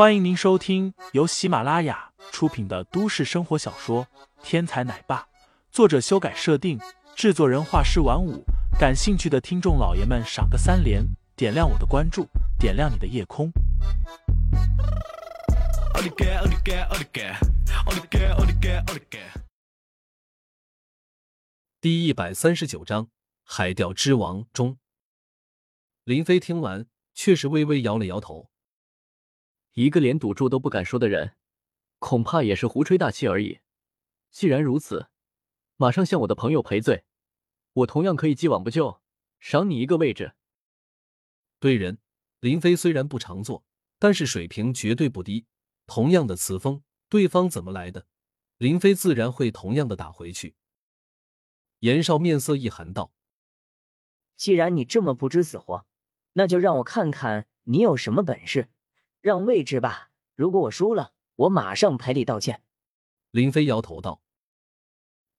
欢迎您收听由喜马拉雅出品的都市生活小说《天才奶爸》，作者修改设定，制作人画师晚舞。感兴趣的听众老爷们，赏个三连，点亮我的关注，点亮你的夜空。第一百三十九章《海钓之王》中，林飞听完，却是微微摇了摇头。一个连赌注都不敢说的人，恐怕也是胡吹大气而已。既然如此，马上向我的朋友赔罪，我同样可以既往不咎，赏你一个位置。对人，林飞虽然不常做，但是水平绝对不低。同样的词风，对方怎么来的，林飞自然会同样的打回去。严少面色一寒道：“既然你这么不知死活，那就让我看看你有什么本事。”让位置吧，如果我输了，我马上赔礼道歉。林飞摇头道：“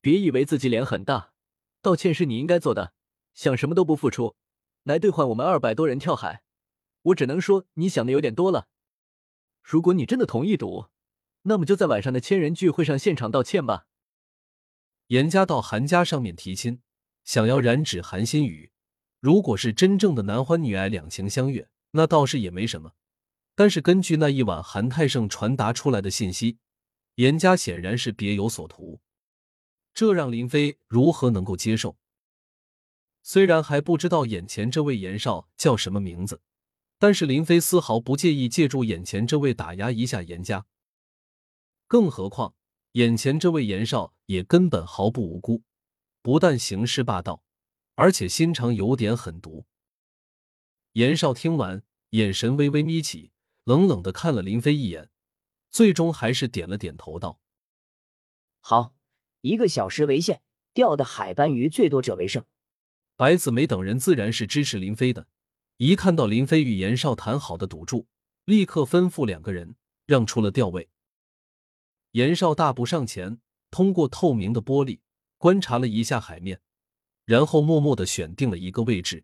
别以为自己脸很大，道歉是你应该做的。想什么都不付出，来兑换我们二百多人跳海，我只能说你想的有点多了。如果你真的同意赌，那么就在晚上的千人聚会上现场道歉吧。”严家到韩家上面提亲，想要染指韩新宇。如果是真正的男欢女爱、两情相悦，那倒是也没什么。但是根据那一晚韩泰胜传达出来的信息，严家显然是别有所图，这让林飞如何能够接受？虽然还不知道眼前这位严少叫什么名字，但是林飞丝毫不介意借助眼前这位打压一下严家。更何况眼前这位严少也根本毫不无辜，不但行事霸道，而且心肠有点狠毒。严少听完，眼神微微眯起。冷冷的看了林飞一眼，最终还是点了点头，道：“好，一个小时为限，钓的海斑鱼最多者为胜。”白子梅等人自然是支持林飞的，一看到林飞与严少谈好的赌注，立刻吩咐两个人让出了钓位。严少大步上前，通过透明的玻璃观察了一下海面，然后默默的选定了一个位置。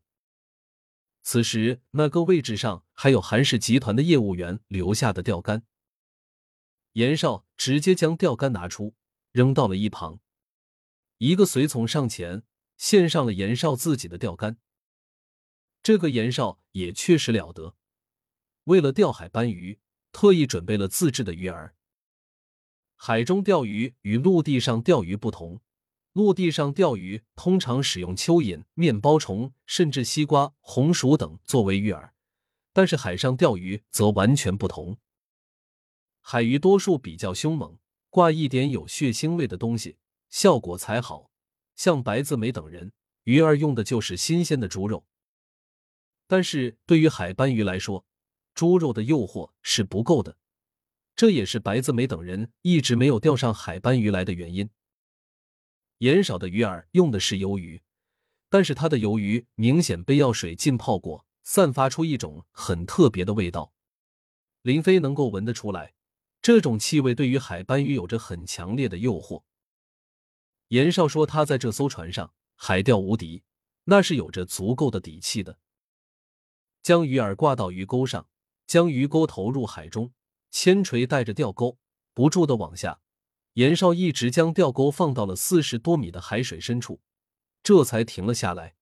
此时，那个位置上还有韩氏集团的业务员留下的钓竿。严少直接将钓竿拿出，扔到了一旁。一个随从上前献上了严少自己的钓竿。这个严少也确实了得，为了钓海斑鱼，特意准备了自制的鱼饵。海中钓鱼与陆地上钓鱼不同。陆地上钓鱼通常使用蚯蚓、面包虫，甚至西瓜、红薯等作为鱼饵，但是海上钓鱼则完全不同。海鱼多数比较凶猛，挂一点有血腥味的东西，效果才好。像白自美等人，鱼儿用的就是新鲜的猪肉。但是对于海斑鱼来说，猪肉的诱惑是不够的，这也是白自美等人一直没有钓上海斑鱼来的原因。盐少的鱼饵用的是鱿鱼，但是它的鱿鱼明显被药水浸泡过，散发出一种很特别的味道。林飞能够闻得出来，这种气味对于海斑鱼有着很强烈的诱惑。严少说他在这艘船上海钓无敌，那是有着足够的底气的。将鱼饵挂到鱼钩上，将鱼钩投入海中，铅锤带着钓钩不住的往下。严少一直将钓钩放到了四十多米的海水深处，这才停了下来。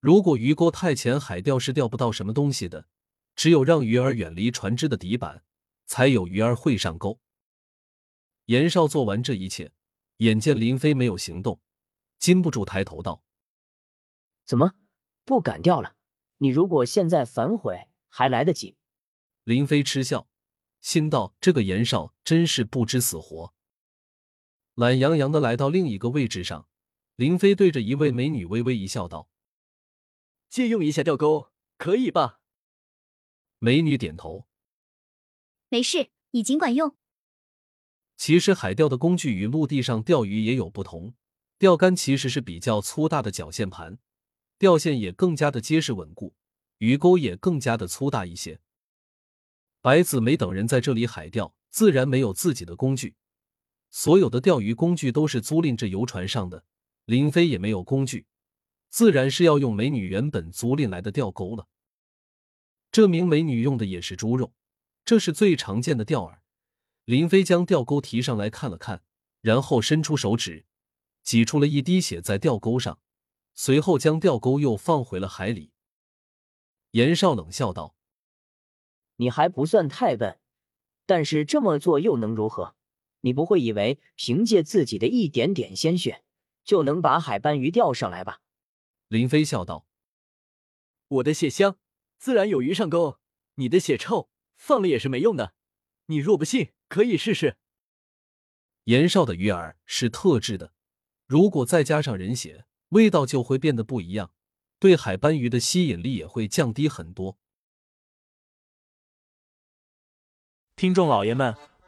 如果鱼钩太浅，海钓是钓不到什么东西的。只有让鱼儿远离船只的底板，才有鱼儿会上钩。严少做完这一切，眼见林飞没有行动，禁不住抬头道：“怎么不敢钓了？你如果现在反悔，还来得及。”林飞嗤笑。心道：“这个严少真是不知死活。”懒洋洋的来到另一个位置上，林飞对着一位美女微微一笑，道：“借用一下钓钩，可以吧？”美女点头：“没事，你尽管用。”其实海钓的工具与陆地上钓鱼也有不同，钓竿其实是比较粗大的绞线盘，钓线也更加的结实稳固，鱼钩也更加的粗大一些。白子梅等人在这里海钓，自然没有自己的工具，所有的钓鱼工具都是租赁这游船上的。林飞也没有工具，自然是要用美女原本租赁来的钓钩了。这名美女用的也是猪肉，这是最常见的钓饵。林飞将钓钩提上来看了看，然后伸出手指，挤出了一滴血在钓钩上，随后将钓钩又放回了海里。严少冷笑道：“你还不算太笨，但是这么做又能如何？你不会以为凭借自己的一点点鲜血就能把海斑鱼钓上来吧？”林飞笑道：“我的血香，自然有鱼上钩；你的血臭，放了也是没用的。你若不信。”可以试试。严少的鱼饵是特制的，如果再加上人血，味道就会变得不一样，对海斑鱼的吸引力也会降低很多。听众老爷们，